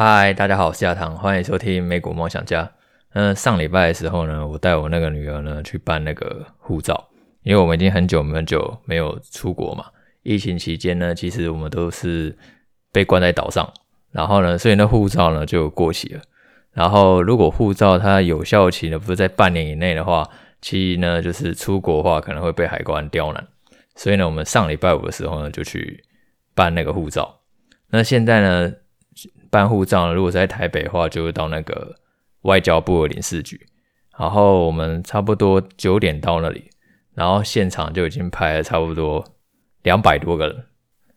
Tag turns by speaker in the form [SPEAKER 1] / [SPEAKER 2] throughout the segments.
[SPEAKER 1] 嗨，大家好，我是亚堂，欢迎收听美股梦想家。嗯，上礼拜的时候呢，我带我那个女儿呢去办那个护照，因为我们已经很久很久没有出国嘛。疫情期间呢，其实我们都是被关在岛上，然后呢，所以那护照呢就过期了。然后如果护照它有效期呢不是在半年以内的话，其实呢就是出国的话可能会被海关刁难。所以呢，我们上礼拜五的时候呢就去办那个护照。那现在呢？办护照，如果在台北的话，就会到那个外交部的领事局。然后我们差不多九点到那里，然后现场就已经排了差不多两百多个人。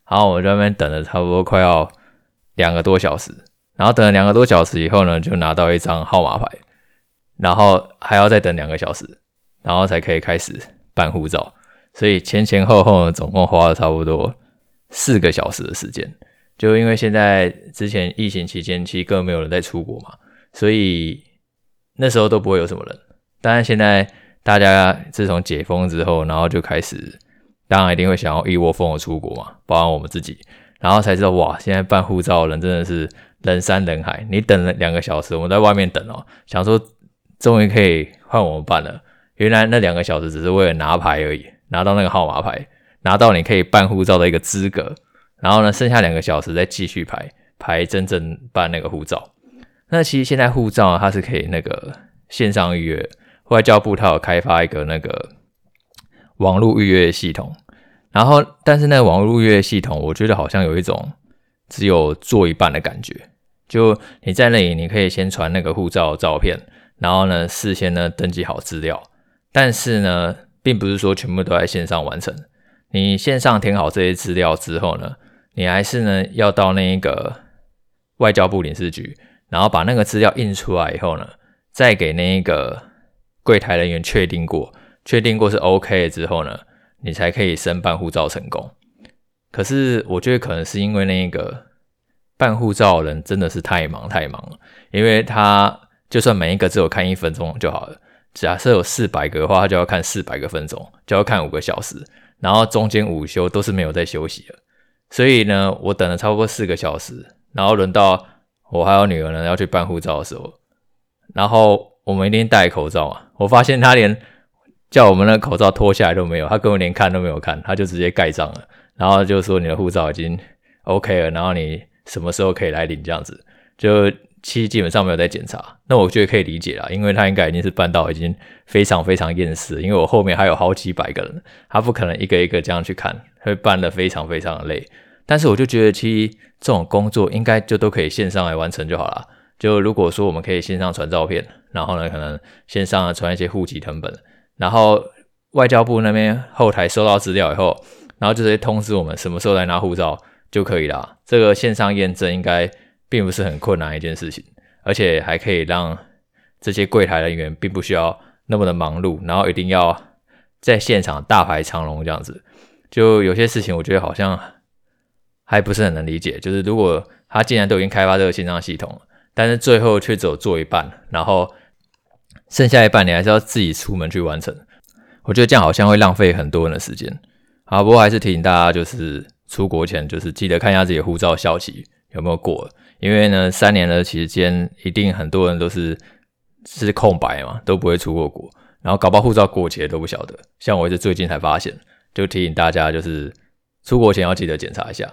[SPEAKER 1] 然后我们在那边等了差不多快要两个多小时。然后等了两个多小时以后呢，就拿到一张号码牌，然后还要再等两个小时，然后才可以开始办护照。所以前前后后呢，总共花了差不多四个小时的时间。就因为现在之前疫情期间，其实根本没有人在出国嘛，所以那时候都不会有什么人。当然现在大家自从解封之后，然后就开始，当然一定会想要一窝蜂的出国嘛，包括我们自己，然后才知道哇，现在办护照的人真的是人山人海。你等了两个小时，我们在外面等哦，想说终于可以换我们办了。原来那两个小时只是为了拿牌而已，拿到那个号码牌，拿到你可以办护照的一个资格。然后呢，剩下两个小时再继续排排真正办那个护照。那其实现在护照它是可以那个线上预约，外交部它有开发一个那个网络预约系统。然后，但是那个网络预约系统，我觉得好像有一种只有做一半的感觉。就你在那里，你可以先传那个护照照片，然后呢，事先呢登记好资料。但是呢，并不是说全部都在线上完成。你线上填好这些资料之后呢，你还是呢要到那一个外交部领事局，然后把那个资料印出来以后呢，再给那一个柜台人员确定过，确定过是 OK 之后呢，你才可以申办护照成功。可是我觉得可能是因为那一个办护照的人真的是太忙太忙了，因为他就算每一个只有看一分钟就好了，假设有四百个的话，他就要看四百个分钟，就要看五个小时，然后中间午休都是没有在休息的。所以呢，我等了差不多四个小时，然后轮到我还有女儿呢要去办护照的时候，然后我们一定戴口罩啊。我发现他连叫我们的口罩脱下来都没有，他根本连看都没有看，他就直接盖章了，然后就说你的护照已经 OK 了，然后你什么时候可以来领这样子，就其实基本上没有在检查。那我觉得可以理解啦，因为他应该已经是办到已经非常非常厌世，因为我后面还有好几百个人，他不可能一个一个这样去看。会办得非常非常的累，但是我就觉得其实这种工作应该就都可以线上来完成就好了。就如果说我们可以线上传照片，然后呢可能线上传一些户籍成本，然后外交部那边后台收到资料以后，然后就直接通知我们什么时候来拿护照就可以了。这个线上验证应该并不是很困难一件事情，而且还可以让这些柜台人员并不需要那么的忙碌，然后一定要在现场大排长龙这样子。就有些事情，我觉得好像还不是很能理解。就是如果他既然都已经开发这个线上系统，但是最后却只有做一半，然后剩下一半你还是要自己出门去完成，我觉得这样好像会浪费很多人的时间。好，不过还是提醒大家，就是出国前就是记得看一下自己护照效期有没有过，因为呢，三年的期间一定很多人都是是空白嘛，都不会出过国，然后搞不好护照过期都不晓得。像我是最近才发现。就提醒大家，就是出国前要记得检查一下。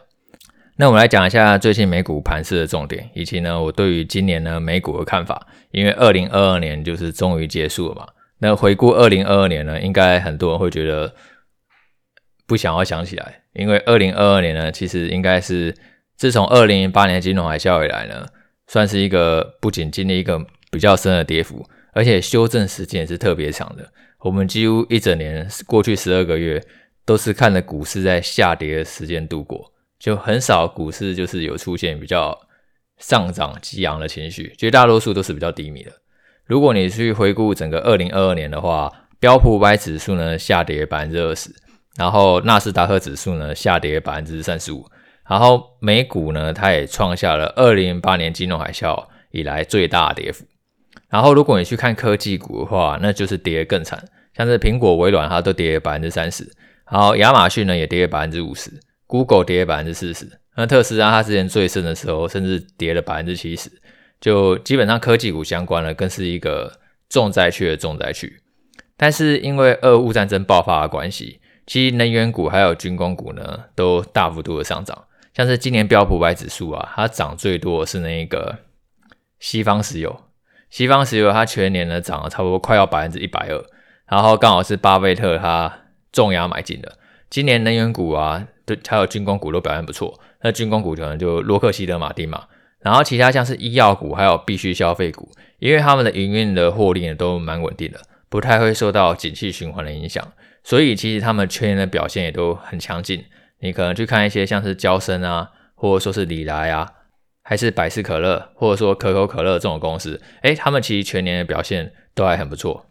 [SPEAKER 1] 那我们来讲一下最近美股盘势的重点，以及呢我对于今年呢美股的看法。因为二零二二年就是终于结束了嘛。那回顾二零二二年呢，应该很多人会觉得不想要想起来，因为二零二二年呢，其实应该是自从二零零八年金融海啸以来呢，算是一个不仅经历一个比较深的跌幅，而且修正时间也是特别长的。我们几乎一整年过去十二个月。都是看着股市在下跌的时间度过，就很少股市就是有出现比较上涨激昂的情绪，绝大多数都是比较低迷的。如果你去回顾整个二零二二年的话，标普五百指数呢下跌百分之二十，然后纳斯达克指数呢下跌百分之三十五，然后美股呢它也创下了二零零八年金融海啸以来最大跌幅。然后如果你去看科技股的话，那就是跌得更惨，像是苹果、微软它都跌百分之三十。然后，亚马逊呢也跌了百分之五十，Google 跌了百分之四十，那特斯拉它之前最盛的时候，甚至跌了百分之七十，就基本上科技股相关的更是一个重灾区的重灾区。但是因为俄乌战争爆发的关系，其实能源股还有军工股呢，都大幅度的上涨。像是今年标普五百指数啊，它涨最多是那一个西方石油。西方石油它全年呢涨了差不多快要百分之一百二，然后刚好是巴菲特他重压买进的。今年能源股啊，对，还有军工股都表现不错。那军工股可能就洛克希德马丁嘛，然后其他像是医药股还有必需消费股，因为他们的营运的获利呢都蛮稳定的，不太会受到景气循环的影响，所以其实他们全年的表现也都很强劲。你可能去看一些像是娇生啊，或者说是李来啊，还是百事可乐，或者说可口可乐这种公司，诶，他们其实全年的表现都还很不错。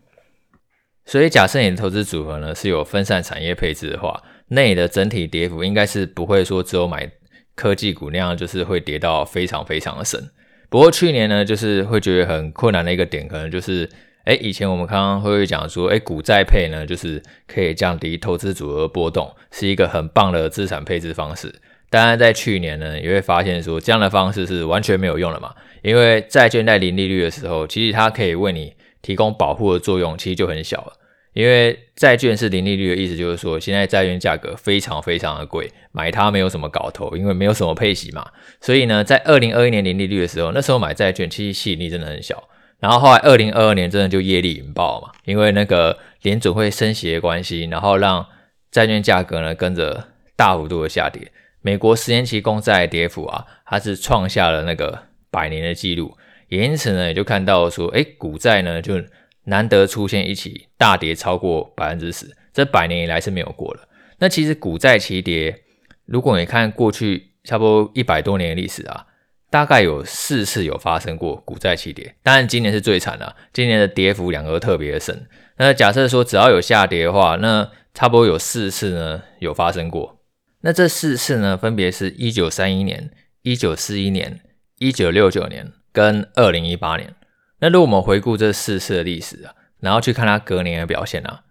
[SPEAKER 1] 所以假设你的投资组合呢是有分散产业配置的话，那你的整体跌幅应该是不会说只有买科技股那样，就是会跌到非常非常的深。不过去年呢，就是会觉得很困难的一个点，可能就是。诶，以前我们刚刚会讲说，诶，股债配呢，就是可以降低投资组合波动，是一个很棒的资产配置方式。当然，在去年呢，也会发现说，这样的方式是完全没有用的嘛。因为债券在零利率的时候，其实它可以为你提供保护的作用，其实就很小了。因为债券是零利率的意思，就是说，现在债券价格非常非常的贵，买它没有什么搞头，因为没有什么配息嘛。所以呢，在二零二一年零利率的时候，那时候买债券其实吸引力真的很小。然后后来，二零二二年真的就业力引爆嘛，因为那个联准会升息的关系，然后让债券价格呢跟着大幅度的下跌。美国十年期公债跌幅啊，它是创下了那个百年的记录，也因此呢，也就看到说，诶，股债呢就难得出现一起大跌超过百分之十，这百年以来是没有过的。那其实股债齐跌，如果你看过去差不多一百多年的历史啊。大概有四次有发生过股债齐跌，当然今年是最惨的，今年的跌幅两个特别的深。那假设说只要有下跌的话，那差不多有四次呢有发生过。那这四次呢，分别是一九三一年、一九四一年、一九六九年跟二零一八年。那如果我们回顾这四次的历史啊，然后去看它隔年的表现啊，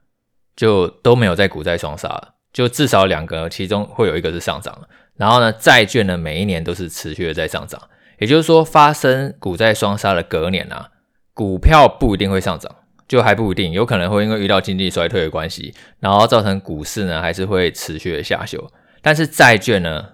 [SPEAKER 1] 就都没有在股债双杀了，就至少两个，其中会有一个是上涨了。然后呢，债券呢，每一年都是持续的在上涨，也就是说，发生股债双杀的隔年啊，股票不一定会上涨，就还不一定，有可能会因为遇到经济衰退的关系，然后造成股市呢还是会持续的下修。但是债券呢，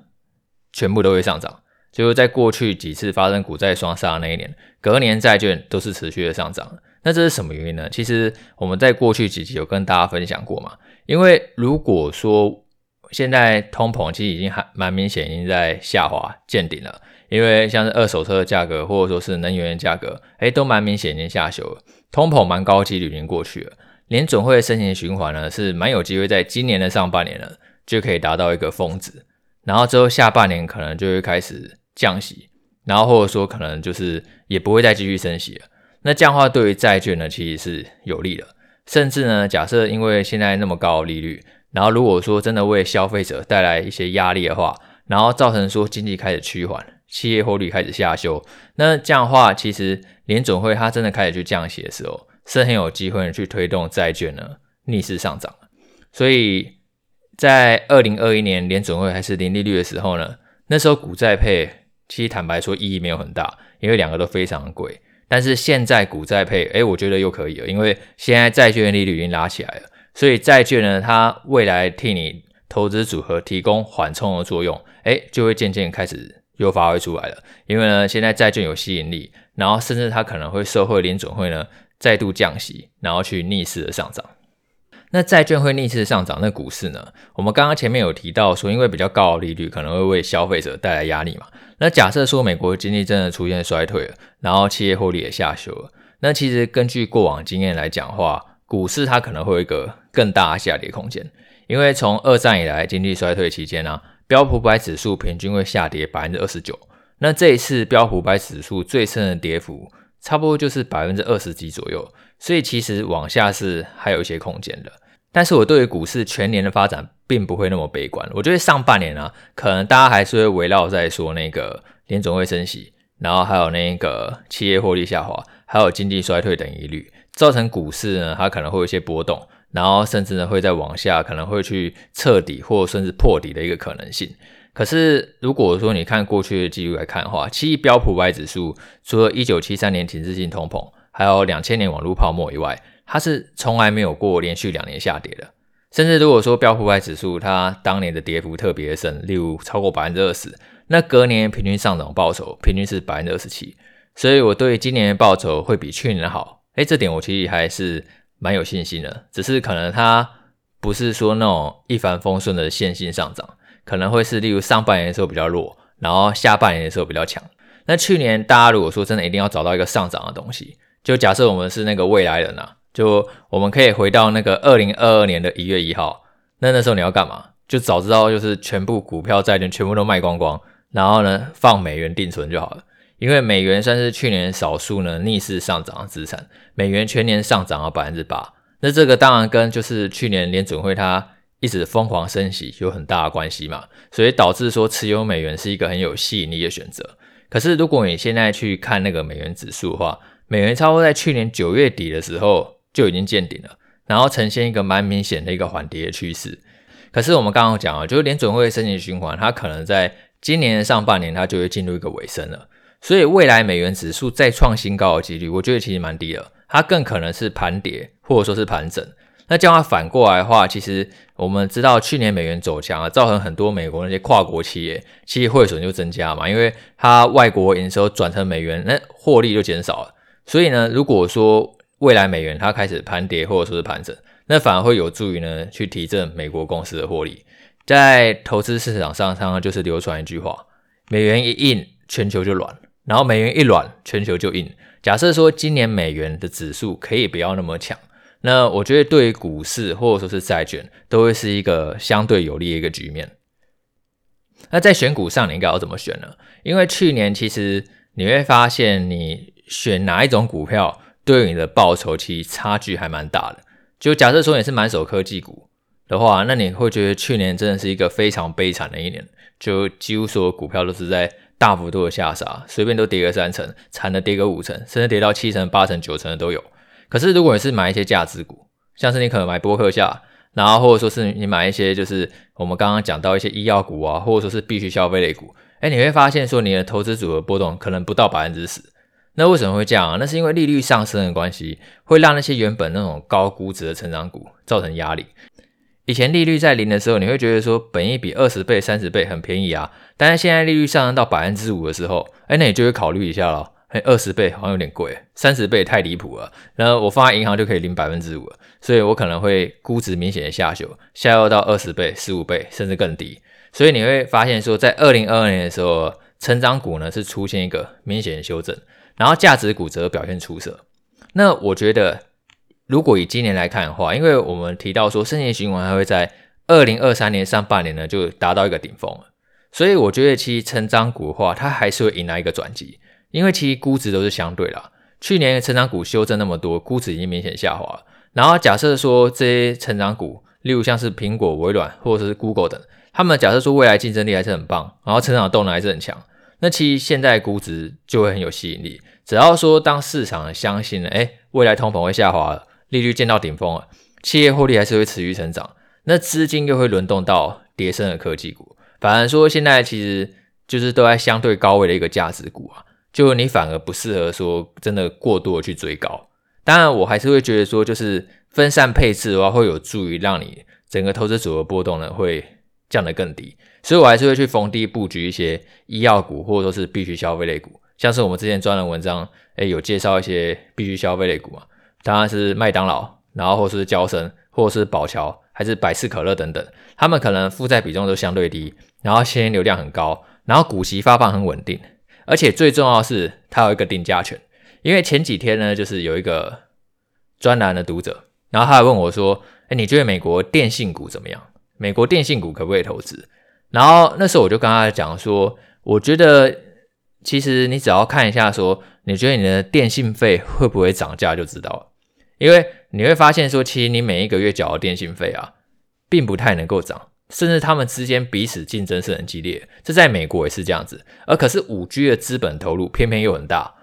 [SPEAKER 1] 全部都会上涨，就是在过去几次发生股债双杀的那一年，隔年债券都是持续的上涨。那这是什么原因呢？其实我们在过去几集有跟大家分享过嘛，因为如果说现在通膨其实已经还蛮明显，已经在下滑见顶了。因为像是二手车的价格，或者说是能源价格，诶，都蛮明显已经下修了。通膨蛮高几率已经过去了。联准会的升息循环呢，是蛮有机会在今年的上半年呢就可以达到一个峰值，然后之后下半年可能就会开始降息，然后或者说可能就是也不会再继续升息了。那这样的话对于债券呢其实是有利的，甚至呢假设因为现在那么高利率。然后如果说真的为消费者带来一些压力的话，然后造成说经济开始趋缓，企业获利开始下修，那这样的话，其实联准会它真的开始去降息的时候，是很有机会去推动债券呢逆势上涨。所以在二零二一年联准会还是零利率的时候呢，那时候股债配其实坦白说意义没有很大，因为两个都非常贵。但是现在股债配，诶，我觉得又可以了，因为现在债券利率已经拉起来了。所以债券呢，它未来替你投资组合提供缓冲的作用，哎，就会渐渐开始又发挥出来了。因为呢，现在债券有吸引力，然后甚至它可能会受惠联准会呢再度降息，然后去逆势的上涨。那债券会逆势上涨，那股市呢？我们刚刚前面有提到说，因为比较高的利率可能会为消费者带来压力嘛。那假设说美国经济真的出现衰退了，然后企业获利也下修了，那其实根据过往经验来讲的话，股市它可能会有一个更大的下跌空间，因为从二战以来经济衰退期间呢、啊，标普五百指数平均会下跌百分之二十九。那这一次标普五百指数最深的跌幅，差不多就是百分之二十几左右。所以其实往下是还有一些空间的。但是我对于股市全年的发展并不会那么悲观。我觉得上半年、啊，可能大家还是会围绕在说那个联总会升息，然后还有那个企业获利下滑，还有经济衰退等疑虑。造成股市呢，它可能会有一些波动，然后甚至呢会再往下，可能会去彻底或甚至破底的一个可能性。可是如果说你看过去的记录来看的话，其实标普五百指数除了一九七三年停滞性通膨，还有两千年网络泡沫以外，它是从来没有过连续两年下跌的。甚至如果说标普五百指数它当年的跌幅特别深，例如超过百分之二十，那隔年平均上涨报酬平均是百分之二十七。所以我对今年的报酬会比去年好，诶，这点我其实还是蛮有信心的。只是可能它不是说那种一帆风顺的线性上涨。可能会是例如上半年的时候比较弱，然后下半年的时候比较强。那去年大家如果说真的一定要找到一个上涨的东西，就假设我们是那个未来人啊，就我们可以回到那个二零二二年的一月一号，那那时候你要干嘛？就早知道就是全部股票债券全部都卖光光，然后呢放美元定存就好了，因为美元算是去年少数呢逆势上涨的资产，美元全年上涨了百分之八。那这个当然跟就是去年联准会它。一直疯狂升息有很大的关系嘛，所以导致说持有美元是一个很有吸引力的选择。可是如果你现在去看那个美元指数的话，美元差不多在去年九月底的时候就已经见顶了，然后呈现一个蛮明显的一个缓跌的趋势。可是我们刚刚讲了，就是联准会升息循环，它可能在今年上半年它就会进入一个尾声了，所以未来美元指数再创新高的几率，我觉得其实蛮低的，它更可能是盘跌或者说是盘整。那这样反过来的话，其实我们知道去年美元走强啊，造成很多美国那些跨国企业其实汇损就增加嘛，因为它外国营收转成美元，那获利就减少了。所以呢，如果说未来美元它开始盘跌或者说是盘整，那反而会有助于呢去提振美国公司的获利。在投资市场上，常常就是流传一句话：美元一硬，全球就软；然后美元一软，全球就硬。假设说今年美元的指数可以不要那么强。那我觉得对于股市或者说是债券，都会是一个相对有利的一个局面。那在选股上，你应该要怎么选呢？因为去年其实你会发现，你选哪一种股票，对于你的报酬其实差距还蛮大的。就假设说你是满手科技股的话，那你会觉得去年真的是一个非常悲惨的一年，就几乎所有股票都是在大幅度的下杀，随便都跌个三成，惨的跌个五成，甚至跌到七成、八成、九成的都有。可是，如果你是买一些价值股，像是你可能买波克夏，然后或者说是你买一些就是我们刚刚讲到一些医药股啊，或者说是必需消费类股，诶，你会发现说你的投资组合波动可能不到百分之十。那为什么会这样啊？那是因为利率上升的关系，会让那些原本那种高估值的成长股造成压力。以前利率在零的时候，你会觉得说本益比二十倍、三十倍很便宜啊，但是现在利率上升到百分之五的时候，诶，那你就会考虑一下了。哎，二十倍好像有点贵，三十倍太离谱了。然后我放在银行就可以领百分之五，所以我可能会估值明显的下修，下修到二十倍、十五倍，甚至更低。所以你会发现说，在二零二二年的时候，成长股呢是出现一个明显的修正，然后价值股则表现出色。那我觉得，如果以今年来看的话，因为我们提到说，升息循环还会在二零二三年上半年呢就达到一个顶峰了，所以我觉得其实成长股的话，它还是会迎来一个转机。因为其实估值都是相对啦，去年成长股修正那么多，估值已经明显下滑。然后假设说这些成长股，例如像是苹果、微软或者是 Google 等，他们假设说未来竞争力还是很棒，然后成长动能还是很强，那其实现在估值就会很有吸引力。只要说当市场相信了，诶，未来通膨会下滑了，利率见到顶峰了，企业获利还是会持续成长，那资金又会轮动到跌升的科技股。反而说现在其实就是都在相对高位的一个价值股啊。就你反而不适合说真的过度的去追高，当然我还是会觉得说，就是分散配置的话，会有助于让你整个投资组合波动呢会降得更低，所以我还是会去逢低布局一些医药股或者说是必须消费类股，像是我们之前专栏文章诶有介绍一些必须消费类股嘛，当然是麦当劳，然后或是娇生，或者是宝侨，还是百事可乐等等，他们可能负债比重都相对低，然后现金流量很高，然后股息发放很稳定。而且最重要是，它有一个定价权。因为前几天呢，就是有一个专栏的读者，然后他还问我说：“哎，你觉得美国电信股怎么样？美国电信股可不可以投资？”然后那时候我就跟他讲说：“我觉得其实你只要看一下，说你觉得你的电信费会不会涨价就知道了。因为你会发现说，其实你每一个月缴的电信费啊，并不太能够涨。”甚至他们之间彼此竞争是很激烈，这在美国也是这样子。而可是五 G 的资本投入偏偏又很大，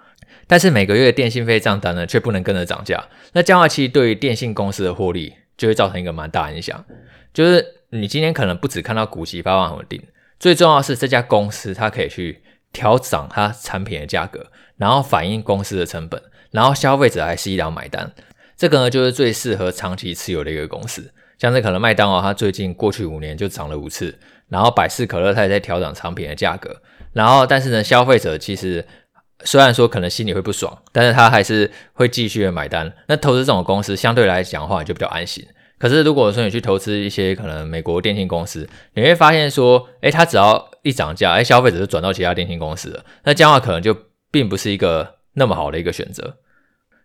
[SPEAKER 1] 但是每个月的电信费账单呢却不能跟着涨价。那这样其实对于电信公司的获利就会造成一个蛮大影响。就是你今天可能不只看到股息发放很稳定，最重要是这家公司它可以去调涨它产品的价格，然后反映公司的成本，然后消费者还是依然买单。这个呢，就是最适合长期持有的一个公司。像是可能麦当劳，它最近过去五年就涨了五次，然后百事可乐它也在调涨产品的价格，然后但是呢，消费者其实虽然说可能心里会不爽，但是他还是会继续的买单。那投资这种公司相对来讲的话，就比较安心。可是如果说你去投资一些可能美国电信公司，你会发现说，诶，它只要一涨价，诶，消费者就转到其他电信公司了，那这样的话可能就并不是一个那么好的一个选择。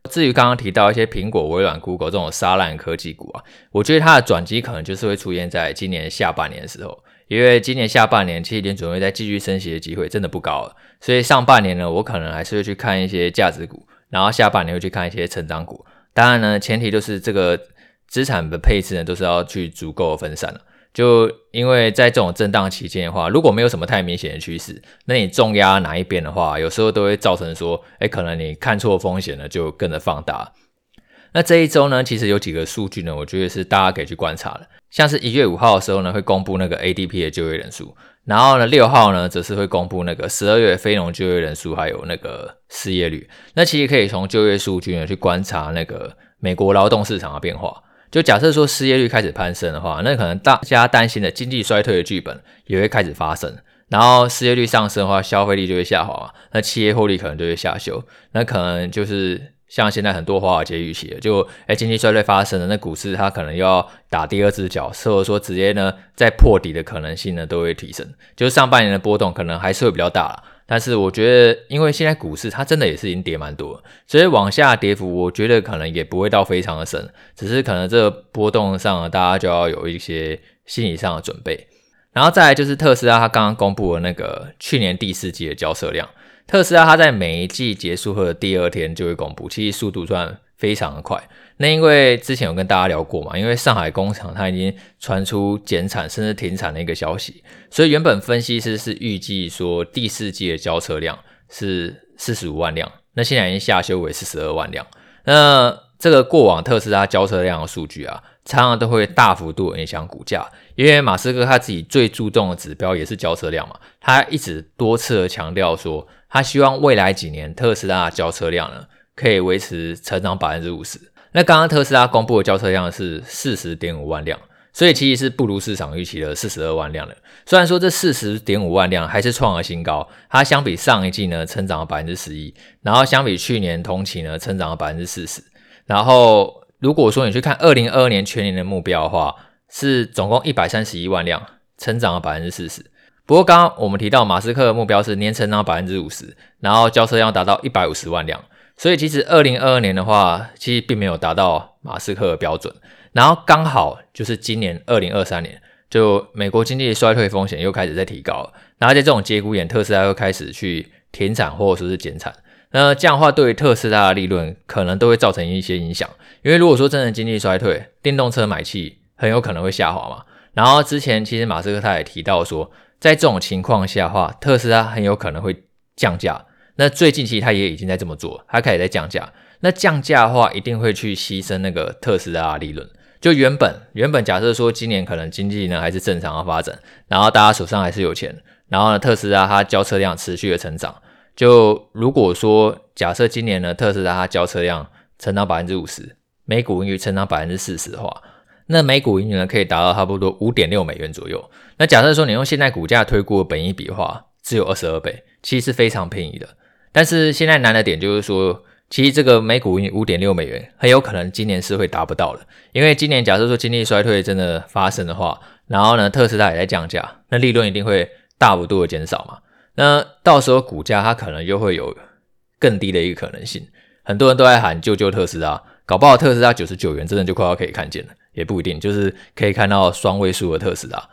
[SPEAKER 1] 至于刚刚提到一些苹果、微软、Google 这种沙烂科技股啊，我觉得它的转机可能就是会出现在今年下半年的时候，因为今年下半年其实联准会再继续升息的机会真的不高了，所以上半年呢，我可能还是会去看一些价值股，然后下半年会去看一些成长股。当然呢，前提就是这个资产的配置呢，都是要去足够分散了。就因为在这种震荡期间的话，如果没有什么太明显的趋势，那你重压哪一边的话，有时候都会造成说，哎，可能你看错风险了，就跟着放大。那这一周呢，其实有几个数据呢，我觉得是大家可以去观察的。像是一月五号的时候呢，会公布那个 ADP 的就业人数，然后呢，六号呢，则是会公布那个十二月非农就业人数，还有那个失业率。那其实可以从就业数据呢，去观察那个美国劳动市场的变化。就假设说失业率开始攀升的话，那可能大家担心的经济衰退的剧本也会开始发生。然后失业率上升的话，消费力就会下滑，那企业获利可能就会下修。那可能就是像现在很多华尔街预期的，就诶经济衰退发生了，那股市它可能要打第二只脚，或者说直接呢再破底的可能性呢都会提升。就是上半年的波动可能还是会比较大了。但是我觉得，因为现在股市它真的也是已经跌蛮多，所以往下跌幅，我觉得可能也不会到非常的深，只是可能这波动上，大家就要有一些心理上的准备。然后再来就是特斯拉，它刚刚公布了那个去年第四季的交车量，特斯拉它在每一季结束后的第二天就会公布，其实速度算非常的快。那因为之前有跟大家聊过嘛，因为上海工厂它已经传出减产甚至停产的一个消息，所以原本分析师是预计说第四季的交车量是四十五万辆，那现在已经下修为四十二万辆。那这个过往特斯拉交车量的数据啊，常常都会大幅度影响股价，因为马斯克他自己最注重的指标也是交车量嘛，他一直多次的强调说，他希望未来几年特斯拉的交车量呢可以维持成长百分之五十。那刚刚特斯拉公布的交车量是四十点五万辆，所以其实是不如市场预期的四十二万辆的。虽然说这四十点五万辆还是创了新高，它相比上一季呢成长了百分之十一，然后相比去年同期呢成长了百分之四十。然后如果说你去看二零二二年全年的目标的话，是总共一百三十一万辆，成长了百分之四十。不过刚刚我们提到马斯克的目标是年成长百分之五十，然后交车量达到一百五十万辆。所以其实二零二二年的话，其实并没有达到马斯克的标准。然后刚好就是今年二零二三年，就美国经济衰退风险又开始在提高，然后在这种节骨眼，特斯拉又开始去停产或者说是减产。那这样的话，对于特斯拉的利润可能都会造成一些影响。因为如果说真的经济衰退，电动车买气很有可能会下滑嘛。然后之前其实马斯克他也提到说，在这种情况下的话，特斯拉很有可能会降价。那最近其实他也已经在这么做，他开始在降价。那降价的话，一定会去牺牲那个特斯拉利润。就原本原本假设说今年可能经济呢还是正常的发展，然后大家手上还是有钱，然后呢特斯拉它交车量持续的成长。就如果说假设今年呢特斯拉它交车量成长百分之五十，每股盈余成长百分之四十的话，那每股盈余呢可以达到差不多五点六美元左右。那假设说你用现在股价推估的本益比的话，只有二十二倍，其实是非常便宜的。但是现在难的点就是说，其实这个每股五点六美元很有可能今年是会达不到的，因为今年假设说经济衰退真的发生的话，然后呢特斯拉也在降价，那利润一定会大幅度的减少嘛，那到时候股价它可能又会有更低的一个可能性，很多人都在喊救救特斯拉，搞不好特斯拉九十九元真的就快要可以看见了，也不一定，就是可以看到双位数的特斯拉。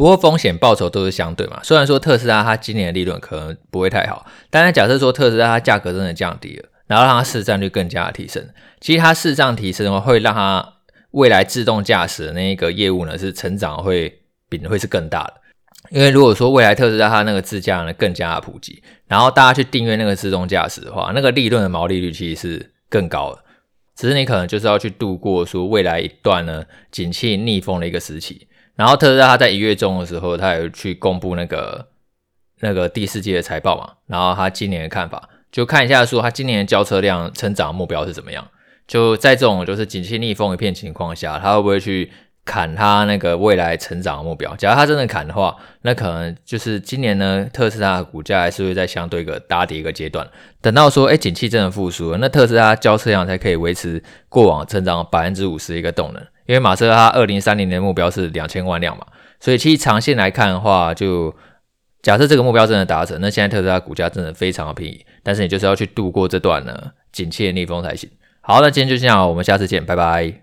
[SPEAKER 1] 不过风险报酬都是相对嘛，虽然说特斯拉它今年的利润可能不会太好，但是假设说特斯拉它价格真的降低了，然后让它市占率更加的提升，其实它市占提升的话，会让它未来自动驾驶的那一个业务呢是成长会比会是更大的。因为如果说未来特斯拉它那个自驾呢更加的普及，然后大家去订阅那个自动驾驶的话，那个利润的毛利率其实是更高的。只是你可能就是要去度过说未来一段呢景气逆风的一个时期。然后特斯拉他在一月中的时候，他有去公布那个那个第四季的财报嘛，然后他今年的看法，就看一下说他今年的交车量成长目标是怎么样。就在这种就是景气逆风一片情况下，他会不会去？砍他那个未来成长的目标，假如他真的砍的话，那可能就是今年呢，特斯拉的股价还是会在相对一个打底一个阶段。等到说，哎，景气真的复苏了，那特斯拉交车量才可以维持过往成长百分之五十一个动能。因为马斯克他二零三零年的目标是两千万辆嘛，所以其实长线来看的话，就假设这个目标真的达成，那现在特斯拉股价真的非常的便宜，但是你就是要去度过这段呢景气的逆风才行。好，那今天就这样，我们下次见，拜拜。